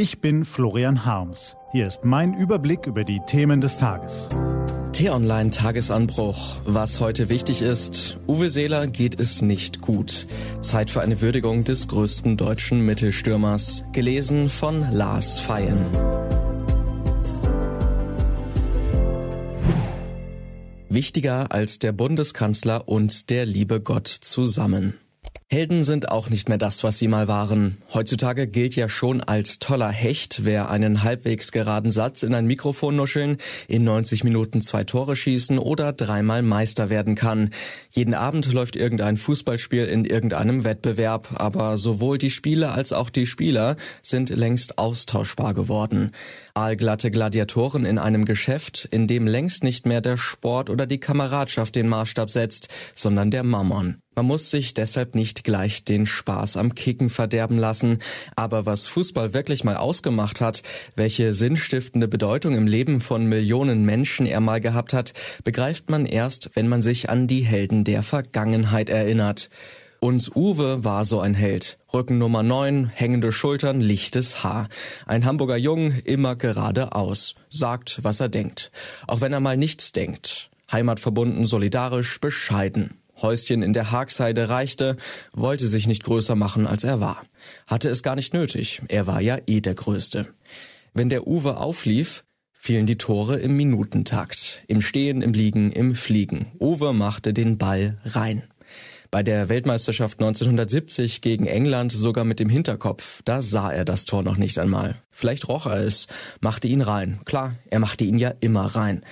Ich bin Florian Harms. Hier ist mein Überblick über die Themen des Tages. T-Online Tagesanbruch. Was heute wichtig ist, Uwe Seeler geht es nicht gut. Zeit für eine Würdigung des größten deutschen Mittelstürmers. Gelesen von Lars Feyen. Wichtiger als der Bundeskanzler und der liebe Gott zusammen. Helden sind auch nicht mehr das, was sie mal waren. Heutzutage gilt ja schon als toller Hecht, wer einen halbwegs geraden Satz in ein Mikrofon nuscheln, in 90 Minuten zwei Tore schießen oder dreimal Meister werden kann. Jeden Abend läuft irgendein Fußballspiel in irgendeinem Wettbewerb, aber sowohl die Spiele als auch die Spieler sind längst austauschbar geworden. Aalglatte Gladiatoren in einem Geschäft, in dem längst nicht mehr der Sport oder die Kameradschaft den Maßstab setzt, sondern der Mammon. Man muss sich deshalb nicht gleich den Spaß am Kicken verderben lassen. Aber was Fußball wirklich mal ausgemacht hat, welche sinnstiftende Bedeutung im Leben von Millionen Menschen er mal gehabt hat, begreift man erst, wenn man sich an die Helden der Vergangenheit erinnert. Und Uwe war so ein Held. Rücken Nummer 9, hängende Schultern, lichtes Haar. Ein Hamburger Jung, immer geradeaus. Sagt, was er denkt. Auch wenn er mal nichts denkt. Heimatverbunden, solidarisch, bescheiden. Häuschen in der Hagsheide reichte, wollte sich nicht größer machen, als er war. Hatte es gar nicht nötig, er war ja eh der Größte. Wenn der Uwe auflief, fielen die Tore im Minutentakt. Im Stehen, im Liegen, im Fliegen. Uwe machte den Ball rein. Bei der Weltmeisterschaft 1970 gegen England sogar mit dem Hinterkopf. Da sah er das Tor noch nicht einmal. Vielleicht roch er es, machte ihn rein. Klar, er machte ihn ja immer rein.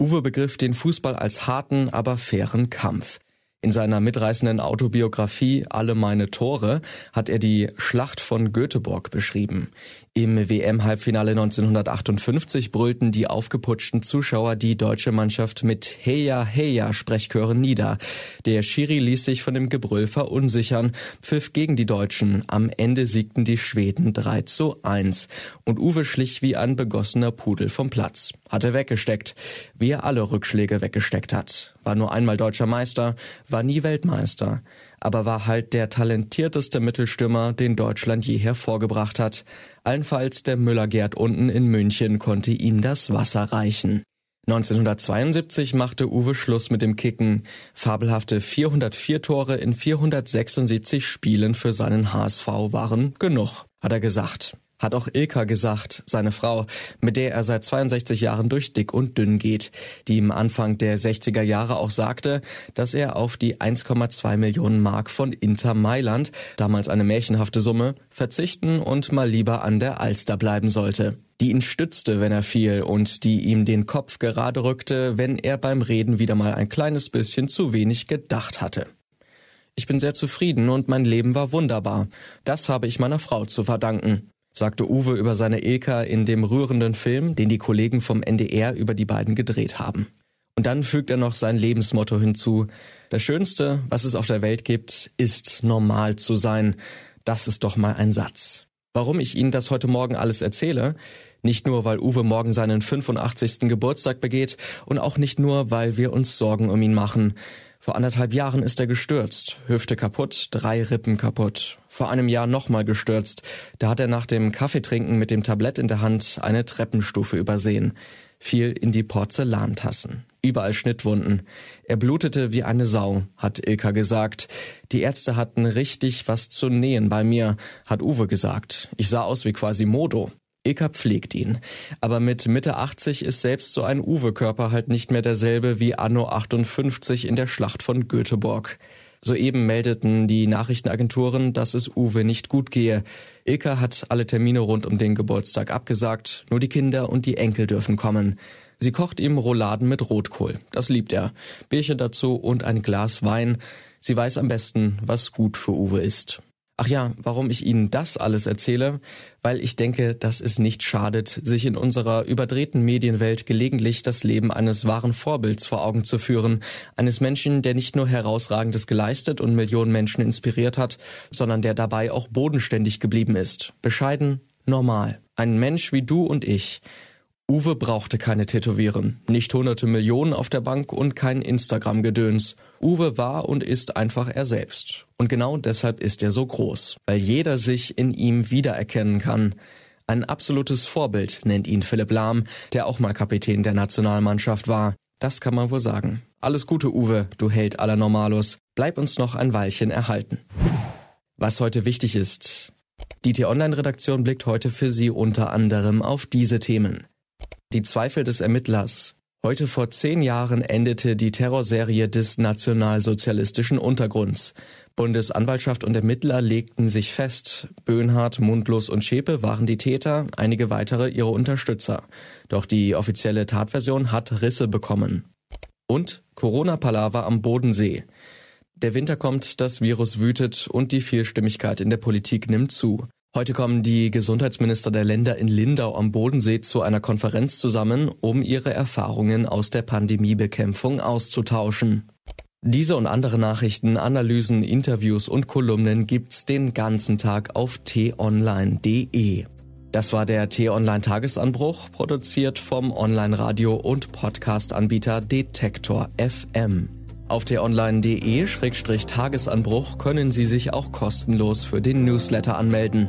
Uwe begriff den Fußball als harten, aber fairen Kampf. In seiner mitreißenden Autobiografie Alle meine Tore hat er die Schlacht von Göteborg beschrieben. Im WM-Halbfinale 1958 brüllten die aufgeputschten Zuschauer die deutsche Mannschaft mit Heya Heya Sprechchören nieder. Der Schiri ließ sich von dem Gebrüll verunsichern, pfiff gegen die Deutschen. Am Ende siegten die Schweden 3 zu 1 und Uwe schlich wie ein begossener Pudel vom Platz. Hatte weggesteckt, wie er alle Rückschläge weggesteckt hat. War nur einmal deutscher Meister, war nie Weltmeister aber war halt der talentierteste Mittelstürmer, den Deutschland je hervorgebracht hat. Allenfalls der Müller-Gerd unten in München konnte ihm das Wasser reichen. 1972 machte Uwe Schluss mit dem Kicken. Fabelhafte 404 Tore in 476 Spielen für seinen HSV waren genug, hat er gesagt hat auch Ilka gesagt, seine Frau, mit der er seit 62 Jahren durch dick und dünn geht, die ihm Anfang der 60er Jahre auch sagte, dass er auf die 1,2 Millionen Mark von Inter Mailand, damals eine märchenhafte Summe, verzichten und mal lieber an der Alster bleiben sollte die ihn stützte, wenn er fiel und die ihm den Kopf gerade rückte, wenn er beim Reden wieder mal ein kleines bisschen zu wenig gedacht hatte. Ich bin sehr zufrieden und mein Leben war wunderbar. Das habe ich meiner Frau zu verdanken sagte Uwe über seine Ilka in dem rührenden Film, den die Kollegen vom NDR über die beiden gedreht haben. Und dann fügt er noch sein Lebensmotto hinzu. Das Schönste, was es auf der Welt gibt, ist normal zu sein. Das ist doch mal ein Satz. Warum ich Ihnen das heute Morgen alles erzähle? Nicht nur, weil Uwe morgen seinen 85. Geburtstag begeht und auch nicht nur, weil wir uns Sorgen um ihn machen. Vor anderthalb Jahren ist er gestürzt, Hüfte kaputt, drei Rippen kaputt. Vor einem Jahr nochmal gestürzt. Da hat er nach dem Kaffeetrinken mit dem Tablett in der Hand eine Treppenstufe übersehen, fiel in die Porzellantassen. Überall Schnittwunden. Er blutete wie eine Sau, hat Ilka gesagt. Die Ärzte hatten richtig was zu nähen bei mir, hat Uwe gesagt. Ich sah aus wie quasi Modo. Ilka pflegt ihn. Aber mit Mitte 80 ist selbst so ein Uwe-Körper halt nicht mehr derselbe wie anno 58 in der Schlacht von Göteborg. Soeben meldeten die Nachrichtenagenturen, dass es Uwe nicht gut gehe. Ilka hat alle Termine rund um den Geburtstag abgesagt, nur die Kinder und die Enkel dürfen kommen. Sie kocht ihm Rouladen mit Rotkohl. Das liebt er. Bierchen dazu und ein Glas Wein. Sie weiß am besten, was gut für Uwe ist. Ach ja, warum ich Ihnen das alles erzähle? Weil ich denke, dass es nicht schadet, sich in unserer überdrehten Medienwelt gelegentlich das Leben eines wahren Vorbilds vor Augen zu führen. Eines Menschen, der nicht nur herausragendes geleistet und Millionen Menschen inspiriert hat, sondern der dabei auch bodenständig geblieben ist. Bescheiden, normal. Ein Mensch wie du und ich. Uwe brauchte keine Tätowieren, nicht hunderte Millionen auf der Bank und kein Instagram-Gedöns. Uwe war und ist einfach er selbst. Und genau deshalb ist er so groß, weil jeder sich in ihm wiedererkennen kann. Ein absolutes Vorbild nennt ihn Philipp Lahm, der auch mal Kapitän der Nationalmannschaft war. Das kann man wohl sagen. Alles Gute, Uwe, du Held aller Normalos. Bleib uns noch ein Weilchen erhalten. Was heute wichtig ist. Die T-Online-Redaktion blickt heute für Sie unter anderem auf diese Themen. Die Zweifel des Ermittlers. Heute vor zehn Jahren endete die Terrorserie des nationalsozialistischen Untergrunds. Bundesanwaltschaft und Ermittler legten sich fest. Böhnhardt, Mundlos und Schäpe waren die Täter, einige weitere ihre Unterstützer. Doch die offizielle Tatversion hat Risse bekommen. Und Corona-Palaver am Bodensee. Der Winter kommt, das Virus wütet und die Vielstimmigkeit in der Politik nimmt zu. Heute kommen die Gesundheitsminister der Länder in Lindau am Bodensee zu einer Konferenz zusammen, um ihre Erfahrungen aus der Pandemiebekämpfung auszutauschen. Diese und andere Nachrichten, Analysen, Interviews und Kolumnen gibt's den ganzen Tag auf t-online.de. Das war der T-Online Tagesanbruch, produziert vom Online-Radio- und Podcast-Anbieter Detektor FM. Auf t-online.de-tagesanbruch können Sie sich auch kostenlos für den Newsletter anmelden.